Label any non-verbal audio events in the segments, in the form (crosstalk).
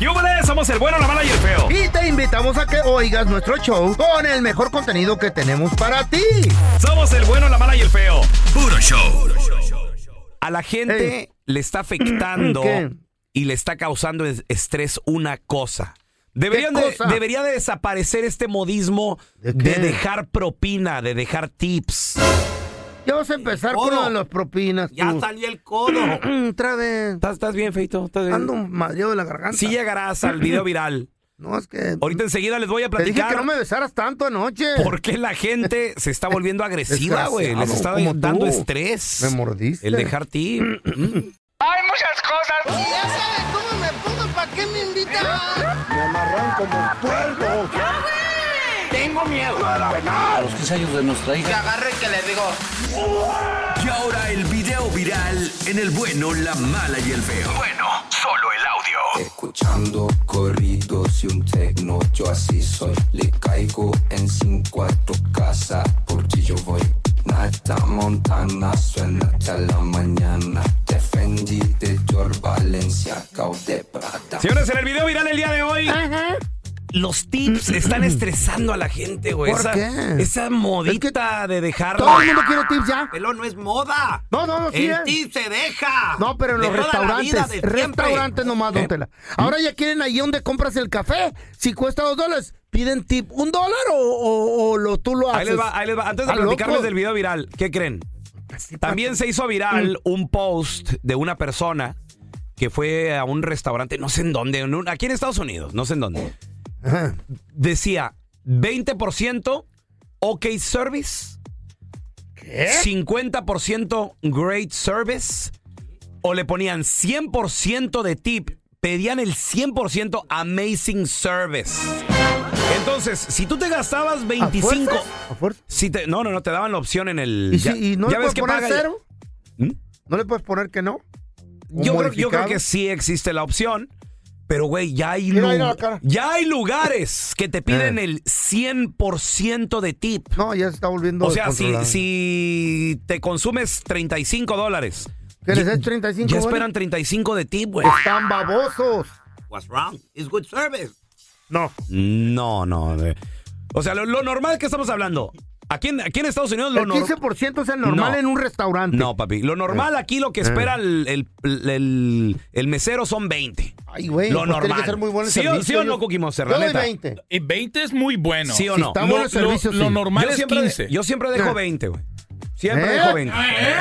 ¡Yúbales! Somos el bueno, la mala y el feo. Y te invitamos a que oigas nuestro show con el mejor contenido que tenemos para ti. Somos el bueno, la mala y el feo. Puro show. A la gente Ey. le está afectando (clears throat) ¿Qué? y le está causando es- estrés una cosa. Deberían debería de desaparecer este modismo ¿De de, dejar propina, de dejar tips. Ya vas a empezar con lo de las propinas. tú. salió el codo. (clears throat) Otra vez. ¿Estás, estás bien, Feito? ¿Estás bien? Ando madreado de la garganta. Sí llegarás al video viral. (clears throat) No, es que. Ahorita enseguida les voy a Te dije platicar que no me besaras tanto anoche. por qué la gente se está volviendo agresiva, güey. Les está dando estrés. Me mordiste. El dejar tip. (clears throat) Hay muchas cosas. Ya sabes cómo me pongo, ¿para qué me invitan? Me amarran como puerco. Tengo miedo. A los 15 años de nuestra Que hija. agarre que le digo. Y ahora el video viral en el bueno, la mala y el feo. Bueno, solo el audio. Escuchando corridos y un tecno, yo así soy. Le caigo en cinco a tu casa, por ti yo voy. Nata Montana suena hasta la mañana. Defendí de o de Prada. Señores, en el video viral el día de hoy. Los tips están estresando a la gente, güey. ¿Por esa, qué? esa modita de dejar. Todo el mundo quiere tips ya. Pelón no es moda. No, no, no, sí El es. tip se deja. No, pero en De los restaurantes. vida, de siempre. Restaurantes nomás, don ¿Eh? Tela. Ahora ya quieren ahí donde compras el café. Si cuesta dos dólares, piden tip un dólar o, o- o lo, tú lo haces. Ahí les va, ahí les va. Antes de ¿A platicarles loco? del video viral, ¿qué creen? También se hizo viral un post de una persona que fue a un restaurante, no sé en dónde, en un- aquí en Estados Unidos, no sé en dónde. Ajá. Decía 20% OK Service, ¿Qué? 50% Great Service, o le ponían 100% de tip, pedían el 100% Amazing Service. Entonces, si tú te gastabas ¿A 25... fuerzas? ¿A? Si te, no, no, no, te daban la opción en el... ¿Y, ya- si, y no ya le ves puedes que poner paga- cero? ¿Mm? ¿No le puedes poner que no? ¿Un Yo creo, yo creo que sí existe la opción, pero güey, ya hay, Mira, lu- ya hay lugares que te piden Eh. el 100% de tip. No, ya se está volviendo O sea, si, descontrolado. si te consumes 35 dólares, ¿Que les ya- des 35 ya dólares? esperan 35 de tip, güey. Están babosos. What's wrong? It's good service. No. No, no. O sea, lo, lo normal que estamos hablando. Aquí en, aquí en Estados Unidos lo El normal. 15% es el normal No. en un restaurante. No, papi. Lo normal aquí, lo que espera el, el- el- el mesero son 20. Ay, güey. Lo pues normal. Tiene que ser muy bueno el ¿Sí o- servicio. sí o no, Cookie Monster, Yo la doy neta? 20. Y 20 es muy bueno. ¿Sí o Si no? está Lo, lo- lo normal Yo es siempre, 15. yo siempre dejo Eh. 20, güey. Siempre ¿Eh? dejo 20. ¡Eh!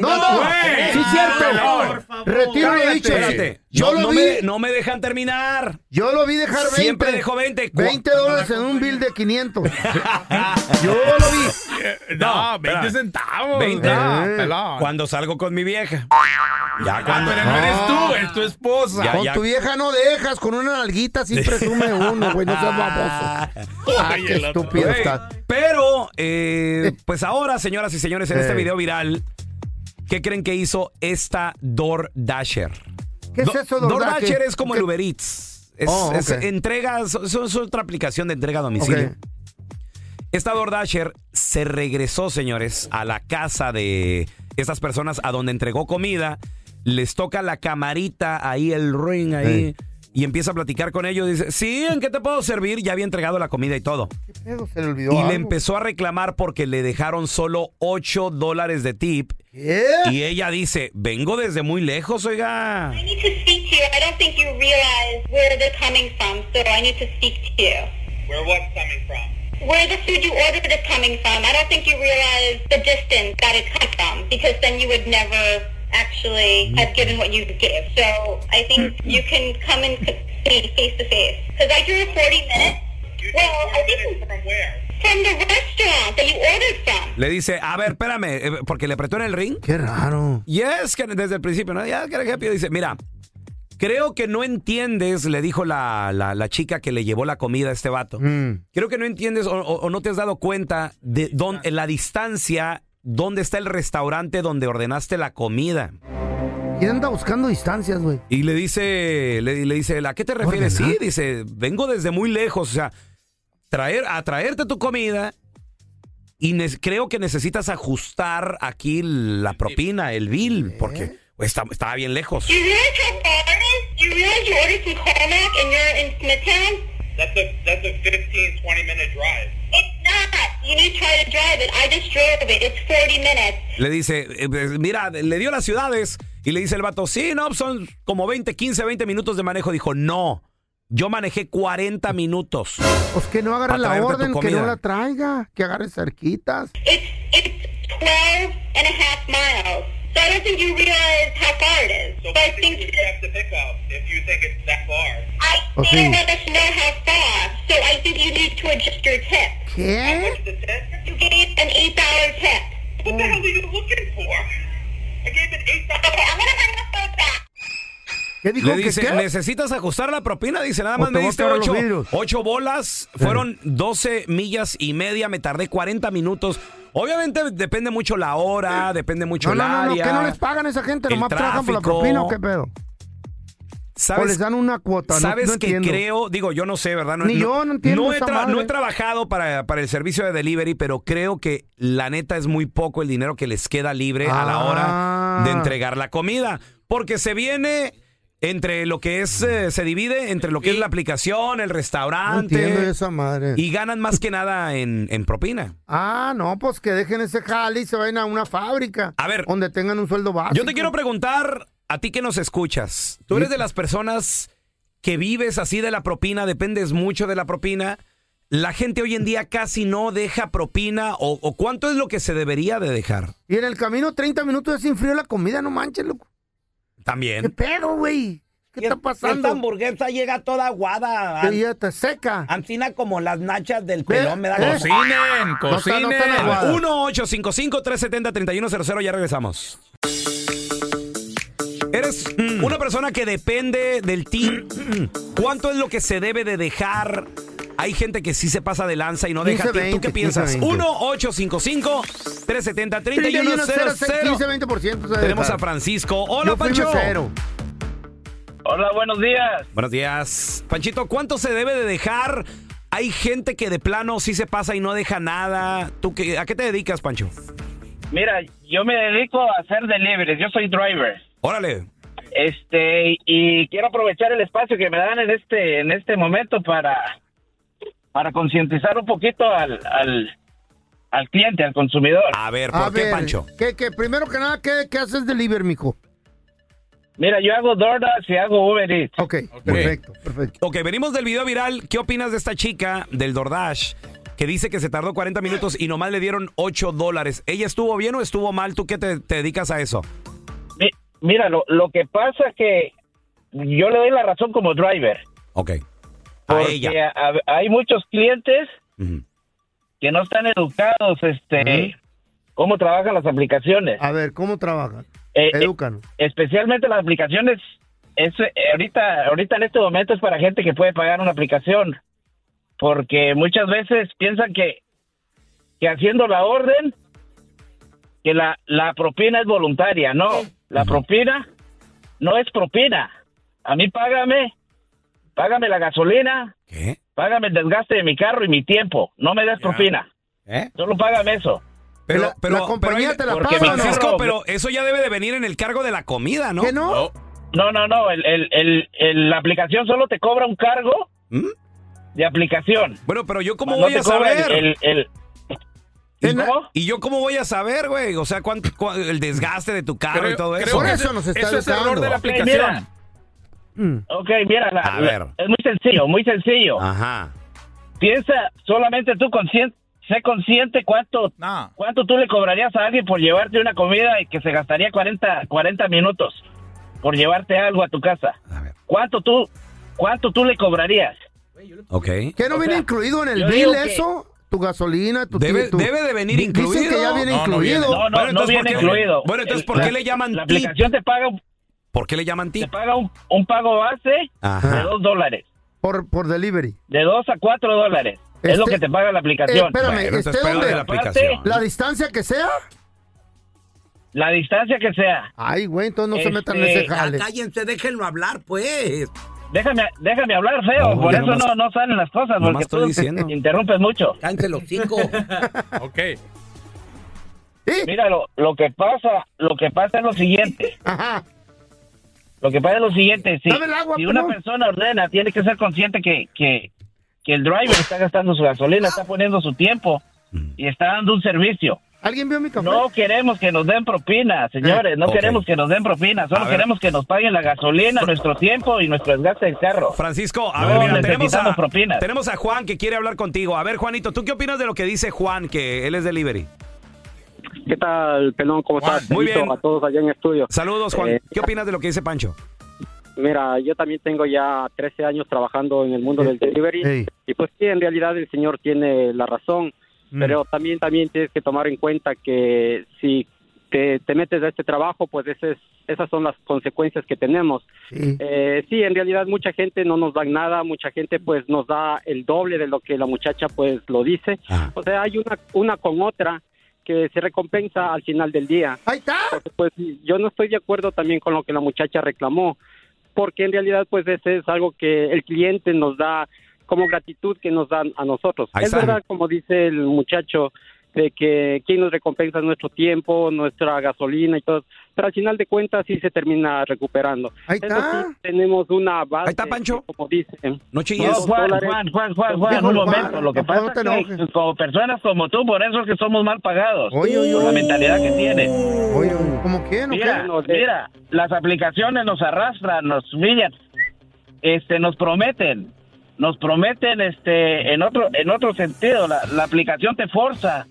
No, no, güey. sí es cierto. Por favor. Retiro lo dicho. Espérate. Yo no, lo no vi. me, no me dejan terminar. Yo lo vi dejar 20. Siempre dejo 20. Cu- 20 dólares en un bill de 500. (laughs) Yo lo vi. No, No, 20 espera. centavos. 20. No, Eh. pelón. Cuando salgo con mi vieja. Ya Ah, cuando. pero no eres No. tú, es tu esposa. Ya, Con ya. tu vieja no dejas, con una nalguita sí (laughs) presume uno, güey, no seas baboso. Ah, qué estúpido estás. Eh, (laughs) pues ahora, señoras y señores, en este video viral, ¿qué creen que hizo esta Door Dasher? ¿Qué es eso, DoorDash? DoorDasher ¿Qué- es como qué- el Uber Eats. Es, Oh, es ok. entregas, es, es otra aplicación de entrega a domicilio. Esta DoorDasher se regresó, señores, a la casa de estas personas a donde entregó comida. Les toca la camarita ahí, el ring ahí. Y empieza a platicar con ellos. Dice, sí, ¿en qué te puedo servir? Ya había entregado la comida y todo. ¿Qué pedo? Se le olvidó Y algo. le empezó a reclamar porque le dejaron solo 8 dólares de tip. ¿Qué? Y ella dice, vengo desde muy lejos, oiga. I need to speak to you. I don't think you realize where they're coming from, so I need to speak to you. Where what's coming from? Where the food you ordered is coming from. I don't think you realize the distance that it comes from, because then you would never actually have given what you give. So I think you can come and see face to face. Because I drew 40 minutes. Well, I think From where? from the restaurant that you ordered from. Le dice, a ver, espérame, eh, porque le apretó en el ring. Qué raro. Y es que desde el principio, ¿no? Ya, que rápido dice, mira, creo que no entiendes, le dijo la, la- la chica que le llevó la comida a este vato. Mm. Creo que no entiendes o, o- o no te has dado cuenta de dónde, la distancia, dónde está el restaurante donde ordenaste la comida. ¿Quién anda buscando distancias, güey? Y le dice, le, le dice, ¿a qué te refieres? ¿Ordenar? Sí, dice, vengo desde muy lejos, o sea, traer, a traerte tu comida y creo que necesitas ajustar aquí la propina, el bill, porque está- estaba bien lejos. That's a that's a 15, 20 minute drive. It's not. You need to try to drive it. I just drove it. It's 40 minutes. Le dice, eh, pues, mira, le dio las ciudades y le dice el vato, sí, no, son como 20, 15, 20 minutos de manejo. Dijo, no, yo manejé 40 minutos. Pues que no agarre la orden, que no la traiga, que agarre cerquitas. It's it's 12 and a half miles. So I don't think you realize how far it is. So But I what do you think have to pick up if you think it's that far? I Oh, didn't sí. let us know how far. So I think you need to adjust your tip. ¿Qué? What's the tip? You gave an $8 tip. What the hell are you looking for? I gave it eight dollars. Okay, I'm gonna bring the food back. ¿Qué dijo Le dice, qué? necesitas ajustar la propina. Dice, nada O más me diste ocho, bolas. Fueron 12 millas y media. Me tardé 40 minutos. Obviamente depende mucho la hora, depende mucho No, el no, no, no, área. ¿qué no les pagan a esa gente? ¿Nomás trabajan por la propina o qué pedo? ¿O ¿Sabes, les dan una cuota? No- ¿sabes no que entiendo. creo? Digo, yo no sé, ¿verdad? Ni yo no entiendo No he, tra- no trabajado para, para el servicio de delivery, pero creo que la neta es muy poco el dinero que les queda libre a la hora Ah. de entregar la comida. Porque se viene entre lo que es, eh, se divide entre lo que es la aplicación, el No restaurante. entiendo esa madre. y ganan más que nada en, en propina. Ah, no, pues que dejen ese jale y se vayan a una fábrica. A ver. Donde tengan un sueldo básico. Yo te quiero preguntar a ti que nos escuchas. ¿Tú eres de las personas que vives así de la propina, dependes mucho de la propina? La gente hoy en día casi no deja propina o, o cuánto es lo que se debería de dejar. Y en el camino 30 minutos ya se enfrió la comida, no manches, loco. ¿Qué También. pedo, güey? ¿Qué está pasando? hamburguesa llega toda aguada. Que ya te seca. Ancina como las nachas del pelón, me da. Cocinen, No no cocinen. aguada. 1-855-370-3100, ya regresamos. Eres Mm. una persona que depende del team. (clears throat) ¿Cuánto es lo que se debe de dejar? Hay gente que sí se pasa de lanza y no deja 15, tip. ¿Tú qué 20, piensas? 15, 20. 1-855-370-3100. 15, 20%. se Tenemos a Francisco. Hola, Yo Pancho. Hola, buenos días. Buenos días. Panchito, ¿cuánto se debe de dejar? Hay gente que de plano sí se pasa y no deja nada. ¿Tú qué, a qué te dedicas, Pancho? Mira, yo me dedico a hacer deliveries, yo soy driver. Órale. Este, y quiero aprovechar el espacio que me dan en este en este momento para para concientizar un poquito al, al al cliente, al consumidor. A ver, A ver, Que, que primero que nada, ¿qué, qué haces deliver, mijo? Mira, yo hago DoorDash y hago Uber Eats. Ok, perfecto, perfecto. Ok, venimos del video viral. ¿Qué opinas de esta chica del DoorDash que dice que se tardó 40 minutos y nomás le dieron 8 dólares? ¿Ella estuvo bien o estuvo mal? ¿Tú qué te, te dedicas a eso? Mi- Mira, lo, lo que pasa que yo le doy la razón como driver. Ok. A Porque ella. a- hay muchos clientes que no están educados, este, cómo trabajan las aplicaciones. A ver, ¿cómo trabajan? Eh, eh, Edúcanos. especialmente las aplicaciones es eh, ahorita ahorita en este momento es para gente que puede pagar una aplicación porque muchas veces piensan que que haciendo la orden que la la propina es voluntaria no la propina no es propina a mí págame, págame la gasolina, ¿Qué? págame el desgaste de mi carro y mi tiempo. No me des propina. ¿Eh? Solo págame eso. Pero, pero, la compañía pero, te la paga. Francisco, pero eso ya debe de venir en el cargo de la comida, ¿no? ¿Que no? No, no, no. El, el, el, el- la aplicación solo te cobra un cargo ¿Mm? de aplicación. Bueno, pero yo cómo No voy a saber. el- el- ¿Y, ¿Cómo? y yo cómo voy a saber, güey? O sea, cuánto, cua- el desgaste de tu carro Creo- y todo creo eso. Por que eso nos está eso es error de la aplicación. mira. Mm. Ok, mira, la- A la- ver. es muy sencillo, muy sencillo. Ajá. Piensa solamente tú consciente, sé consciente cuánto No. cuánto tú le cobrarías a alguien por llevarte una comida y que se gastaría 40, 40 minutos por llevarte algo a tu casa. A ver. ¿Cuánto tú cuánto tú le cobrarías? Ok. ¿Qué no O viene sea, incluido en el bill eso? Tu gasolina, tu Debe- tu- debe de venir Dicen incluido. que ya viene No, no incluido. No, no, Bueno, no entonces, viene ¿por qué- incluido. Bueno, entonces, ¿por qué la- le llaman La tip? aplicación te paga un- ¿Por qué le llaman te tip? paga un, un pago base de dos dólares, Por, por delivery. de dos a cuatro dólares. es Este- lo que te paga la Eh, aplicación. espérame, Bueno, ¿esté pedo de dónde? la aplicación. La distancia que sea. La distancia que sea. Ay, güey, entonces no se metan en Este, ese jale. Cállense, déjenlo hablar, pues. Déjame, déjame hablar feo, No, por eso nomás- no, no salen las cosas, nomás porque estoy tú diciendo. (laughs) interrumpes mucho. Cállense los cinco. (laughs) Ok. ¿Sí? Mira, lo, lo que pasa, lo que pasa es lo siguiente. Ajá. Lo que pasa es lo siguiente, si, Dame el agua, si una persona ordena, tiene que ser consciente que, que, que el driver está gastando su gasolina, está poniendo su tiempo y está dando un servicio. ¿Alguien vio mi café? No queremos que nos den propina, señores, no queremos que nos den propina, solo queremos que nos paguen la gasolina, nuestro tiempo y nuestro desgaste del carro. Francisco, a No ver, mira, tenemos a, propinas. tenemos a Juan que quiere hablar contigo. A ver, Juanito, ¿tú qué opinas de lo que dice Juan, que él es delivery? ¿Qué tal, Pelón? ¿Cómo Juan, estás? muy bien. A todos allá en estudio. Saludos, Juan. Eh, ¿Qué opinas de lo que dice Pancho? Mira, yo también tengo ya 13 años trabajando en el mundo del delivery. Ey. Y pues sí, en realidad el señor tiene la razón. Mm. Pero también, también tienes que tomar en cuenta que si te, te metes a este trabajo, pues ese es- esas son las consecuencias que tenemos. Sí. Eh, sí, en realidad mucha gente no nos da nada, mucha gente pues nos da el doble de lo que la muchacha pues lo dice. O sea, hay una, una con otra que se recompensa al final del día. Ahí está. Porque, pues yo no estoy de acuerdo también con lo que la muchacha reclamó, porque en realidad pues ese es algo que el cliente nos da como gratitud que nos dan a nosotros. Ahí es está. verdad, como dice el muchacho, de que quien nos recompensa es nuestro tiempo, nuestra gasolina y todo, pero al final de cuentas sí se termina recuperando. Ahí Eso está. sí, tenemos una base, Ahí está, Pancho. que, como dicen, No No, chilles. Juan. Juan, Juan, Juan, Juan, Déjalo, un Juan, momento. Lo que pasa es enojes. que como personas como tú, por eso es que somos mal pagados. Oye, oye, Por la mentalidad que tienes. Oye, ¿cómo quién Mira, qué? mira, las aplicaciones nos arrastran, nos humillan, este, nos prometen, nos prometen, este, en otro, en otro sentido, la, la aplicación te forza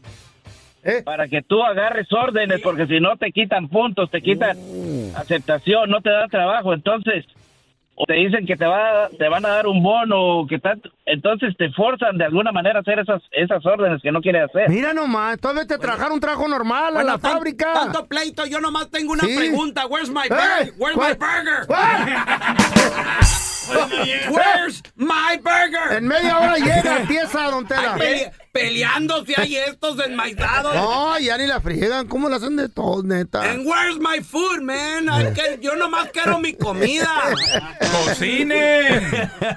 ¿Eh? para que tú agarres órdenes, porque si no te quitan puntos, te quitan aceptación, no te dan trabajo, entonces o te dicen que te va te van a dar un bono que tanto entonces te forzan de alguna manera a hacer esas esas órdenes que no quieres hacer Mira nomás, todavía te trabajar un trabajo normal a Bueno, la tan- fábrica. Tanto pleito, yo nomás tengo una Sí. pregunta. Where's my ¡Ey! burger? Where's ¿Cuál? my (laughs) burger? (laughs) Where's my burger? En media hora llega, tiesa, (laughs) don Tela. Pele- peleando si hay estos enmaizados. No, ya ni la friegan. ¿Cómo la hacen de todos, neta? And where's my food, man? Yo nomás quiero mi comida. (laughs) ¡Cocinen!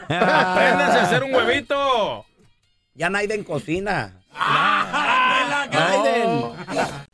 ¡Apréndanse a hacer un huevito! Ya Naiden cocina.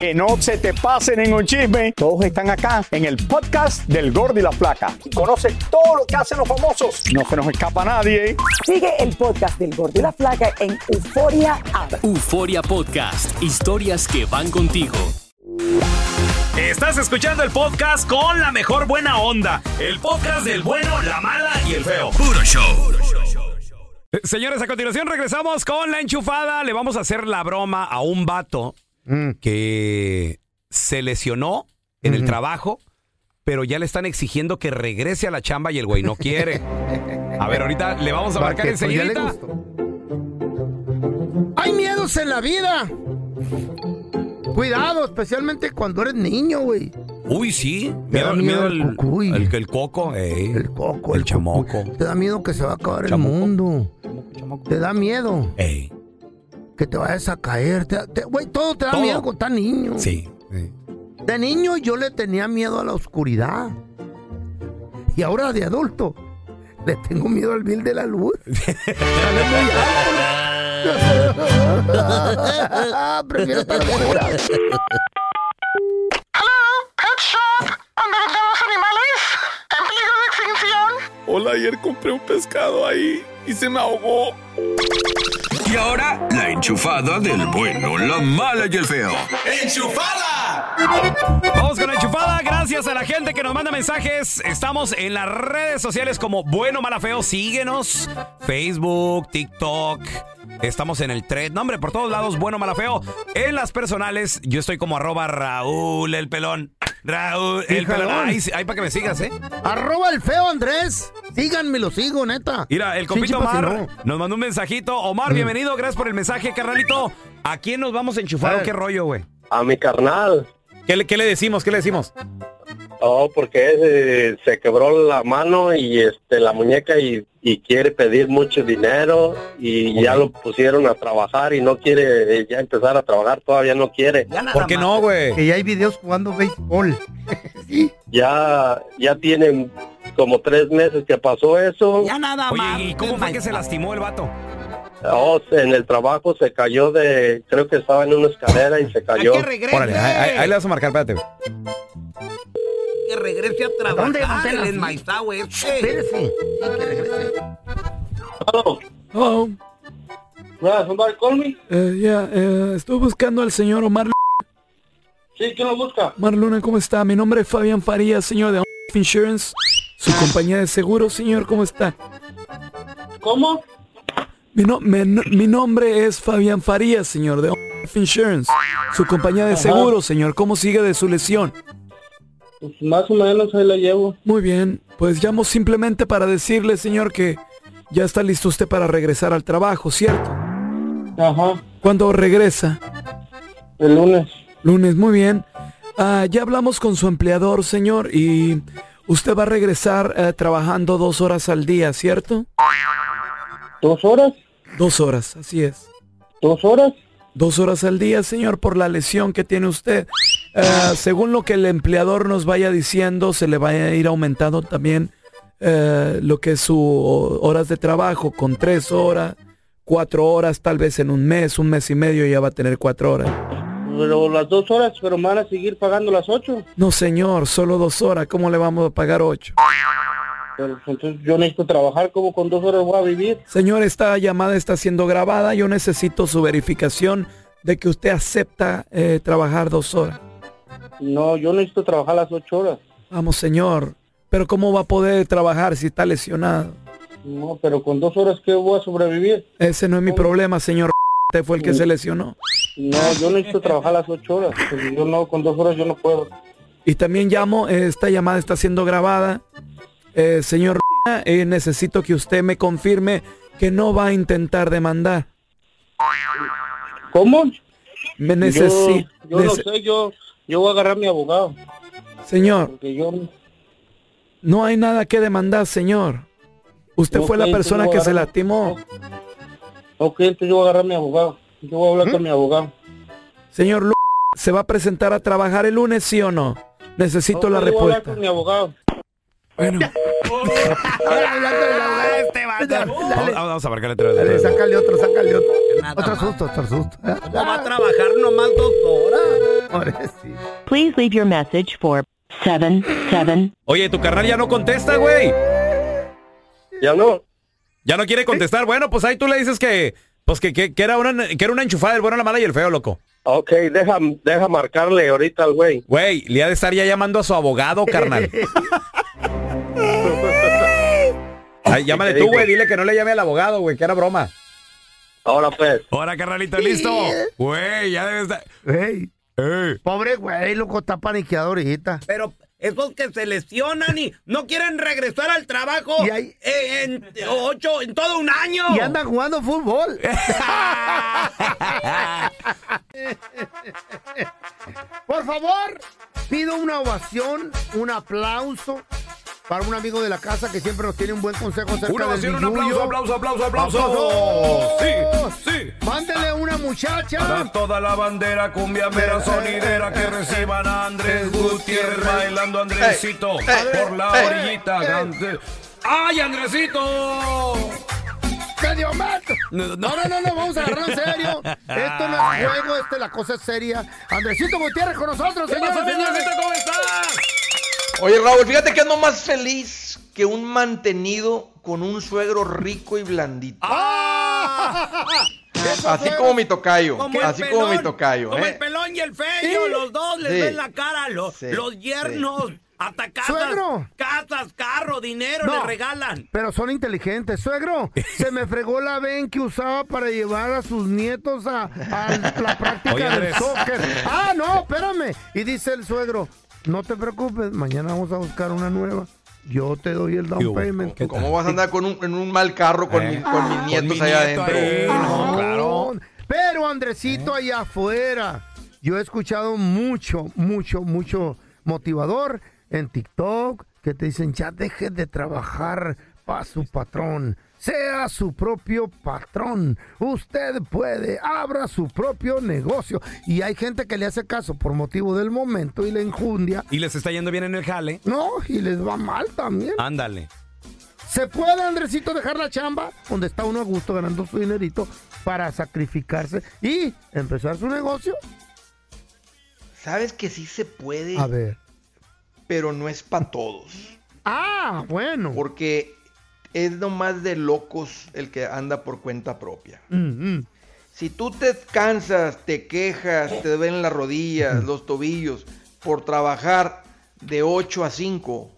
Que no se te pasen en un chisme. Todos están acá en el podcast del Gordi y la Flaca. Conoce todo lo que hacen los famosos. No se nos escapa nadie. Sigue el podcast del Gordi y la Flaca en Euforia App. Euforia Podcast, historias que van contigo. Estás escuchando el podcast con la mejor buena onda. El podcast del bueno, la mala y el feo. Puro show. Eh, Señores, a continuación regresamos con la enchufada. Le vamos a hacer la broma a un vato que se lesionó en el trabajo, pero ya le están exigiendo que regrese a la chamba y el güey no quiere. A ver, ahorita le vamos a Va, marcar pues, enseguida. Hay miedos en la vida. Cuidado, especialmente cuando eres niño, güey. Uy, sí. Te da Miedo, miedo miedo el el, cucuy. el, el coco. ey. El coco, El chamoco. Te da miedo que se va a acabar el mundo. Te da miedo Ey. Que te vayas a caer. Güey, todo te da Todo. miedo cuando estás niño. Sí. sí. De niño yo le tenía miedo a la oscuridad. Y ahora de adulto le tengo miedo al bill de la luz. (laughs) (laughs) Prefiero estar oscura. Pet Shop, ¿dónde vendemos animales? ¿En peligro de extinción? Hola, ayer compré un pescado ahí y se me ahogó. Y ahora, la enchufada del bueno, la mala y el feo. Vamos con la enchufada. Gracias a la gente que nos manda mensajes. Estamos en las redes sociales como Bueno Mala Feo. Síguenos. Facebook, TikTok. Estamos en el thread. No, hombre, por todos lados, Bueno Mala Feo. En las personales, yo estoy como arroba Raúl el pelón. Raúl el pelón. Ahí, ahí para que me sigas, ¿eh? Arroba el feo Andrés. Síganme, lo sigo, neta. Mira, el compito Omar nos mandó un mensajito. Omar, Mm. bienvenido. Gracias por el mensaje, carnalito. ¿A quién nos vamos a enchufar o qué rollo, güey? A mi carnal. ¿Qué le, ¿Qué le decimos? ¿Qué le decimos? Oh, porque eh, se quebró la mano y este la muñeca y, y quiere pedir mucho dinero y ya lo pusieron a trabajar y no quiere eh, ya empezar a trabajar, todavía no quiere. ¿Por qué no, güey? Que ya hay videos jugando béisbol. (laughs) sí. Ya ya tienen como tres meses que pasó eso. Ya nada más. Oye, ¿y cómo fue que se lastimó el vato? Oh, en el trabajo se cayó de, creo que estaba en una escalera y se cayó. Órale, ahí, ahí- ahí le vas a marcar, espérate. Que regrese a trabajar. ¿Dónde, dónde el enmaizado este. Espérese. Sí, que regrese. Hello. Yeah, somebody call me? eh, ya, eh, estoy buscando al señor Omar. Sí, ¿quién lo busca? Omar Luna, ¿cómo está? Mi nombre es Fabián Farías, señor de Insurance. Su compañía de seguros, señor, ¿cómo está? ¿Cómo? Mi, no- me- no- mi nombre es Fabián Farías, señor de Insurance. Su compañía de Ajá. seguros, señor, ¿cómo sigue de su lesión? Pues más o menos ahí la llevo. Muy bien, pues llamo simplemente para decirle, señor, que ya está listo usted para regresar al trabajo, ¿cierto? Ajá. ¿Cuándo regresa? El lunes. Lunes, muy bien. Ah, ya hablamos con su empleador, señor, y usted va a regresar eh, trabajando dos horas al día, ¿cierto? ¿Dos horas? Dos horas, así es. ¿Dos horas? Dos horas al día, señor, por la lesión que tiene usted. Ah, según lo que el empleador nos vaya diciendo, se le va a ir aumentando también eh, lo que es su horas de trabajo, con tres horas, cuatro horas, tal vez en un mes, un mes y medio ya va a tener cuatro horas. Pero las dos horas, pero me van a seguir pagando las ocho. No, señor, solo dos horas, ¿cómo le vamos a pagar ocho? Pero entonces yo necesito trabajar, como con dos horas voy a vivir? Señor, esta llamada está siendo grabada. Yo necesito su verificación de que usted acepta eh, trabajar dos horas. No, yo necesito trabajar las ocho horas. Vamos, señor. Pero ¿cómo va a poder trabajar si está lesionado? No, pero con dos horas, ¿qué voy a sobrevivir? Ese no es mi problema, señor. Usted fue el que se lesionó. No, yo necesito trabajar las ocho horas. Yo no, con dos horas yo no puedo. Y también llamo, esta llamada está siendo grabada. Eh, señor, eh, necesito que usted me confirme que no va a intentar demandar. ¿Cómo? Me necesito. Yo no sé, yo, yo voy a agarrar a mi abogado. Señor, Porque yo, no hay nada que demandar, señor. Usted fue la persona que se lastimó. ok, entonces yo voy a agarrar a mi abogado. Yo voy a hablar con mi abogado. Señor Lu- ¿se va a presentar a trabajar el lunes, sí o no? Necesito Ok, la yo voy a hablar respuesta. con mi abogado. Bueno. Este. Vamos, a marcarle otra vez. Dale, sácale otro, sácale otro. Nada Otro más. susto, otro susto. ¿Cómo va a trabajar nomás dos horas? Please leave your message for 77. Oye, tu carnal ya no contesta, güey. Ya no. Ya no quiere contestar. Bueno, pues ahí tú le dices que, pues que, que, que era una, que era una enchufada, el bueno, la mala y el feo, loco. Ok, deja, deja marcarle ahorita al güey. Güey, le ha de estar ya llamando a su abogado, carnal. (laughs) Ay, llámale ¿Qué tú, güey. Dile que no le llame al abogado, güey, que era broma. Ahora pues. Ahora, carnalito, listo. Güey, ya debe estar. Ey, Pobre güey, loco, está paniqueado ahorita. Pero esos que se lesionan y no quieren regresar al trabajo Y ahí- eh, en ocho, en todo un año. Y andan jugando fútbol. (laughs) Por favor, pido una ovación, un aplauso para un amigo de la casa que siempre nos tiene un buen consejo acerca Una del ovación, un billuyo. aplauso, aplauso, aplauso, aplauso. Sí, sí. Mándele una muchacha. Para toda la bandera cumbia mera sonidera que reciban a Andrés Gutiérrez bailando Andresito por la orillita. ¡Ay, Andresito! No, no, no, no, vamos a agarrar en serio. Esto no es juego, esto, la cosa es seria. Andresito Gutiérrez con nosotros, ¿Qué señores. ¿Cómo estás? Oye, Raúl, fíjate que ando más feliz que un mantenido con un suegro rico y blandito. ¡Ah! (laughs) Así como mi tocayo. Como Así como mi tocayo, Como ¿eh? el pelón y el feo, Sí. los dos les Sí. ven la cara, los, Sí. los yernos, hasta casas, Suegro. casas, carro, dinero No. le regalan. Pero son inteligentes. Suegro, se me fregó la ven que usaba para llevar a sus nietos a, a la (laughs) práctica Oye, del soccer. Ah, no, espérame. Y dice el suegro, no te preocupes, mañana vamos a buscar una nueva. Yo te doy el ¿Qué down payment. ¿Qué ¿Cómo vas a andar con un, en un mal carro con, Eh, mi- con mis con nietos mi allá nieto adentro? ahí, no, No, claro. Pero Andresito allá afuera, yo he escuchado mucho, mucho, mucho motivador en TikTok que te dicen ya deje de trabajar para su patrón. Sea su propio patrón. Usted puede, abra su propio negocio. Y hay gente que le hace caso por motivo del momento y le enjundia. Y les está yendo bien en el jale. No, y les va mal también. Ándale. ¿Se puede, Andresito, dejar la chamba donde está uno a gusto ganando su dinerito para sacrificarse y empezar su negocio? ¿Sabes que sí se puede? A ver. Pero no es para todos. Ah, bueno. Porque es nomás de locos el que anda por cuenta propia. Mm, mm. Si tú te cansas, te quejas, te duelen las rodillas, los tobillos, por trabajar de 8 a 5,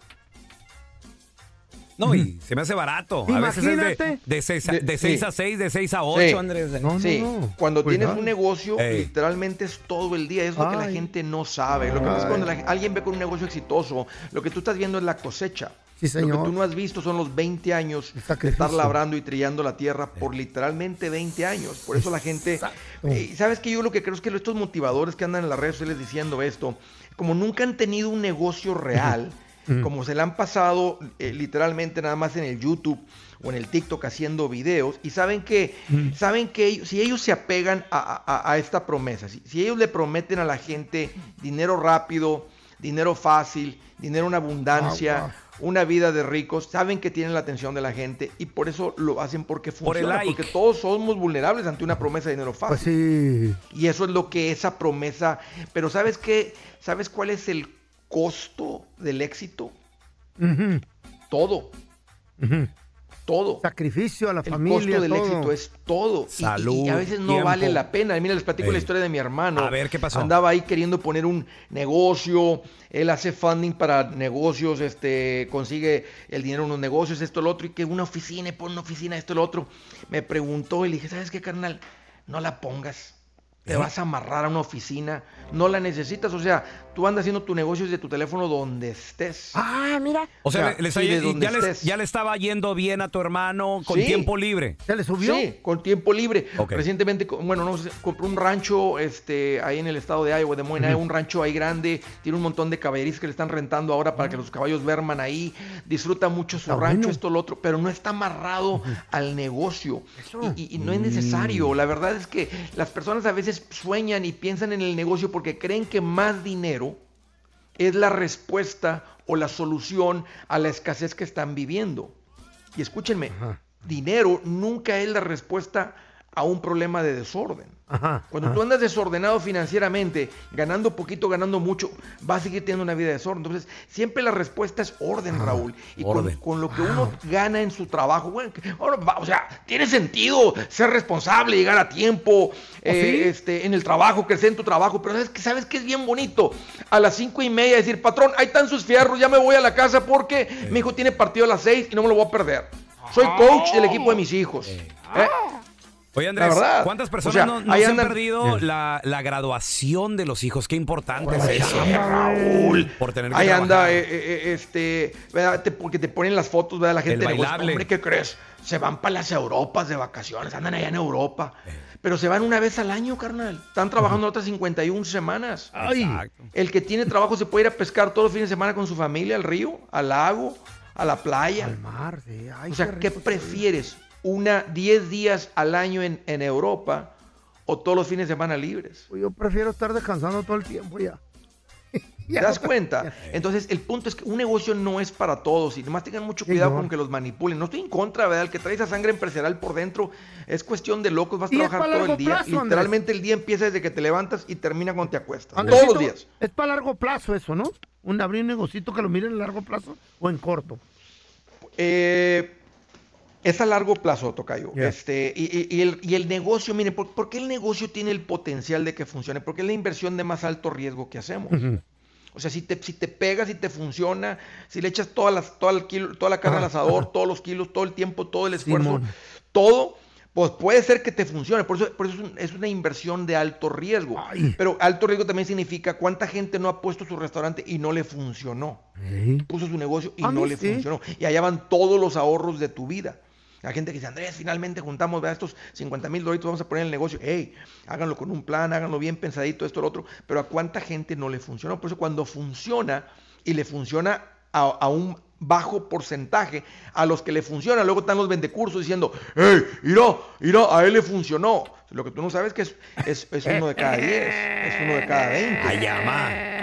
No, y se me hace barato. A veces es de, de 6 a, De- de seis sí. a 6, de 6 a 8, Sí. Andrés. No, sí, no, no. cuando Cuidado. tienes un negocio, Ey. literalmente es todo el día. Es lo que la gente no sabe. Lo que pasa es cuando la- alguien ve con un negocio exitoso, lo que tú estás viendo es la cosecha. Sí, Lo que tú no has visto son los 20 años de estar labrando y trillando la tierra por literalmente 20 años. Por eso la gente... Eh, ¿Sabes que Yo lo que creo es que estos motivadores que andan en las redes sociales diciendo esto, como nunca han tenido un negocio real, Ujú. (laughs) como se le han pasado eh, literalmente nada más en el YouTube o en el TikTok haciendo videos y saben que saben que ellos- si ellos se apegan a, a- a esta promesa, si, si ellos le prometen a la gente dinero rápido, dinero fácil, dinero en abundancia. Una vida de ricos, saben que tienen la atención de la gente y por eso lo hacen porque Por el funciona, like. porque todos somos vulnerables ante una promesa de dinero fácil. Pues sí. Y eso es lo que esa promesa. Pero ¿sabes qué? ¿Sabes cuál es el costo del éxito? Todo. Todo. Sacrificio a la El familia. costo del todo. éxito es todo. Y- Salud, y, a veces no tiempo. vale la pena. Mira, les platico la historia de mi hermano. A ver, ¿qué pasó? Andaba ahí queriendo poner un negocio. Él hace funding para negocios, este, consigue el dinero en unos negocios, esto, lo otro, y que una oficina, y pone una oficina, esto, lo otro. Me preguntó y le dije, ¿sabes qué, carnal? No la pongas. te vas a amarrar a una oficina, no la necesitas, o sea, tú andas haciendo tu negocio desde tu teléfono donde estés. Ah, mira. O sea, le- le está- sí, de y donde ya, le, estés. ya le estaba yendo bien a tu hermano con Sí. tiempo libre. ¿Se le subió? Sí, con tiempo libre. Recientemente, bueno, no sé, compró un rancho este, ahí en el estado de Iowa, de Moines, un rancho ahí grande, tiene un montón de caballerizas que le están rentando ahora para que los caballos verman ahí, disfruta mucho su Está rancho, bueno. esto, lo otro, pero no está amarrado al negocio. Y, y- y no es necesario. La verdad es que las personas a veces sueñan y piensan en el negocio porque creen que más dinero es la respuesta o la solución a la escasez que están viviendo. Y escúchenme, dinero nunca es la respuesta a un problema de desorden. Ajá. Cuando ajá. tú andas desordenado financieramente, ganando poquito, ganando mucho, vas a seguir teniendo una vida de desorden. Entonces, siempre la respuesta es orden, Raúl. Y con, orden. con lo que uno gana en su trabajo, bueno, o sea, tiene sentido ser responsable, llegar a tiempo, eh, sí? este, en el trabajo, crecer en tu trabajo. Pero sabes que sabes que es bien bonito. A las cinco y media decir, patrón, ahí están sus fierros, ya me voy a la casa porque mi hijo tiene partido a las seis y no me lo voy a perder. Soy coach del equipo de mis hijos. ¿eh? Oye, Andrés. ¿cuántas personas O sea, no, se han perdido la, la graduación de los hijos? Qué importante es eso. Raúl. Por tener que Ahí anda, trabajar. eh, eh, eh, este, ¿verdad? Te- porque te ponen las fotos, ¿verdad? La gente El de hombre, ¿qué crees? Se van para las Europas de vacaciones, andan allá en Europa. Eh. Pero se van una vez al año, carnal. Están trabajando otras 51 semanas. Ay. El que tiene trabajo se puede ir a pescar todos los fines de semana con su familia al río, al lago, a la playa. Al mar, sí. Ay, o sea, ¿qué prefieres? ¿Una 10 días al año en, en Europa o todos los fines de semana libres? oye. Yo prefiero estar descansando todo el tiempo ya. (laughs) ¿Te das cuenta? Entonces, el punto es que un negocio no es para todos y nomás tengan mucho Sí, cuidado no. con que los manipulen. No estoy en contra, ¿verdad? El que trae esa sangre empresarial por dentro es cuestión de locos. Vas a trabajar todo el día. plazo, Andrés. Literalmente el día empieza desde que te levantas y termina cuando te acuestas. Todos los días. Es para largo plazo eso, ¿no? Un abrir un negocito que lo miren a largo plazo o en corto. Eh, es a largo plazo, Tocayo. Ya. Este, y, y- y el, y el negocio, miren, ¿por, por qué el negocio tiene el potencial de que funcione? Porque es la inversión de más alto riesgo que hacemos. O sea, si te, si te pegas, si te funciona, si le echas todas las, toda, kilo- toda la carne al Ajá, asador, todos los kilos, todo el tiempo, todo el esfuerzo, Simón. todo, pues puede ser que te funcione. Por eso, por eso es, un- es una inversión de alto riesgo. Ay. Pero alto riesgo también significa cuánta gente no ha puesto su restaurante y no le funcionó puso su negocio y no le sí. funcionó. Y allá van todos los ahorros de tu vida. La gente que dice, Andrés, finalmente juntamos ¿verdad? estos 50 mil dólares, vamos a poner el negocio. Hey, háganlo con un plan, háganlo bien pensadito, esto, lo otro. Pero a cuánta gente no le funcionó. Por eso cuando funciona y le funciona a, a un bajo porcentaje, a los que le funciona, luego están los vendecursos diciendo, hey, mira, mira, a él le funcionó. Lo que tú no sabes que es, es, es uno de cada 10, es uno de cada 20. Ay.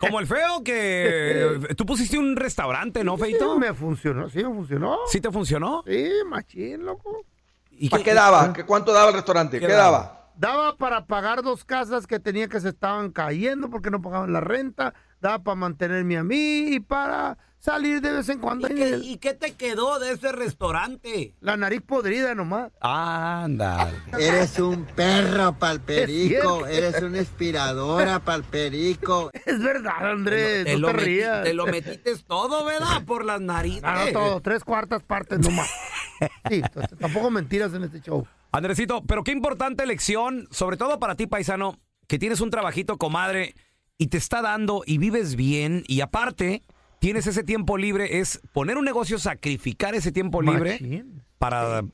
Como el feo que (laughs) tú pusiste un restaurante, ¿no, Feito? Sí, me funcionó, sí me funcionó. ¿Sí te funcionó? Sí, machín, loco. ¿Y ¿Para qué daba? ¿Qué- ¿Cuánto daba el restaurante? ¿Qué ¿Qué, daba? daba? Daba para pagar dos casas que tenía que se estaban cayendo porque no pagaban la renta. Daba para mantenerme a mí y para salir de vez en cuando. ¿Y en qué, el- y qué te quedó de ese restaurante? La nariz podrida nomás. Anda. Eres un perro palperico, eres una inspiradora palperico. Es verdad, Andrés, Te no lo, te meti- rías. te lo metiste todo, ¿verdad? Por las narices. No, no, todo, tres cuartas partes nomás. Sí, tampoco mentiras en este show. Andresito, pero qué importante lección, sobre todo para ti, paisano, que tienes un trabajito, comadre, y te está dando y vives bien, y aparte tienes ese tiempo libre, es poner un negocio, sacrificar ese tiempo libre Machín. para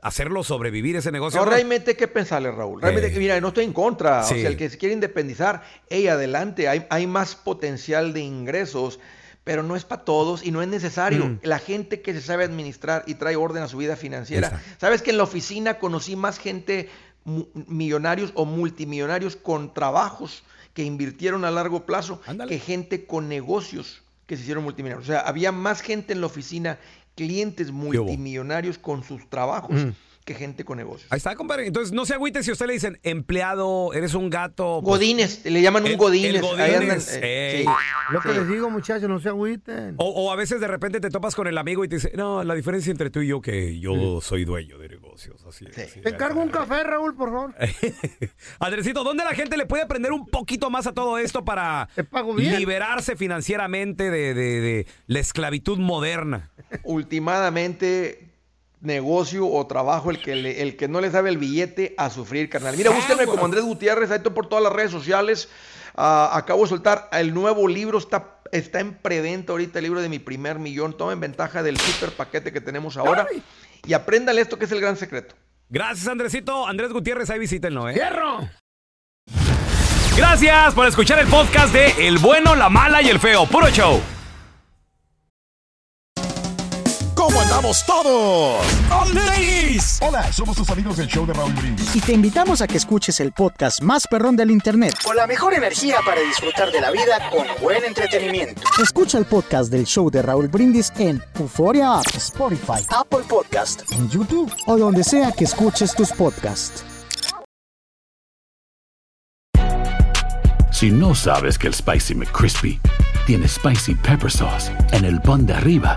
hacerlo sobrevivir ese negocio. Realmente hay que pensarle, Raúl. Realmente, Eh. mira, no estoy en contra. Sí. O sea, el que se quiere independizar, hey, adelante, hay, hay más potencial de ingresos, pero no es para todos y no es necesario. Mm. La gente que se sabe administrar y trae orden a su vida financiera. Sabes que en la oficina conocí más gente millonarios o multimillonarios con trabajos que invirtieron a largo plazo Ándale. que gente con negocios que se hicieron multimillonarios. O sea, había más gente en la oficina, clientes multimillonarios con sus trabajos Mm. Que gente con negocios. Ahí está, compadre. Entonces, no se agüite si a usted le dicen empleado, eres un gato. pues, Godines, le llaman un el- Godines. el ahí andan, Godínez, eh, sí, Lo que sí. les digo, muchachos, no se agüiten. O, o a veces de repente te topas con el amigo y te dice, no, la diferencia entre tú y yo que yo soy dueño de negocios. Así es. Te encargo un café, Raúl, por favor. (laughs) Andresito, ¿dónde la gente le puede aprender un poquito más a todo esto para Te pago bien. liberarse financieramente de, de- de la esclavitud moderna? Últimamente, negocio o trabajo el que, le- el que no le sabe el billete a sufrir, carnal. Mira, búsquenme como Andrés Gutiérrez, ahí estoy por todas las redes sociales. Ah, acabo de soltar el nuevo libro, está, está en preventa ahorita el libro de mi primer millón. Tomen ventaja del super paquete que tenemos ahora y apréndale esto que es el gran secreto. Gracias, Andresito. Andrés Gutiérrez, ahí visítenlo, ¿eh? ¡Fierro! Gracias por escuchar el podcast de El Bueno, la Mala y el Feo. Puro show. ¿Cómo andamos todos? ladies! Hola, somos tus amigos del show de Raúl Brindis. Y te invitamos a que escuches el podcast más perrón del internet. Con la mejor energía para disfrutar de la vida con buen entretenimiento. Escucha el podcast del show de Raúl Brindis en Euforia App, Spotify, Apple Podcast. en YouTube o donde sea que escuches tus podcasts. Si no sabes que el Spicy McCrispy tiene Spicy Pepper Sauce en el pan de arriba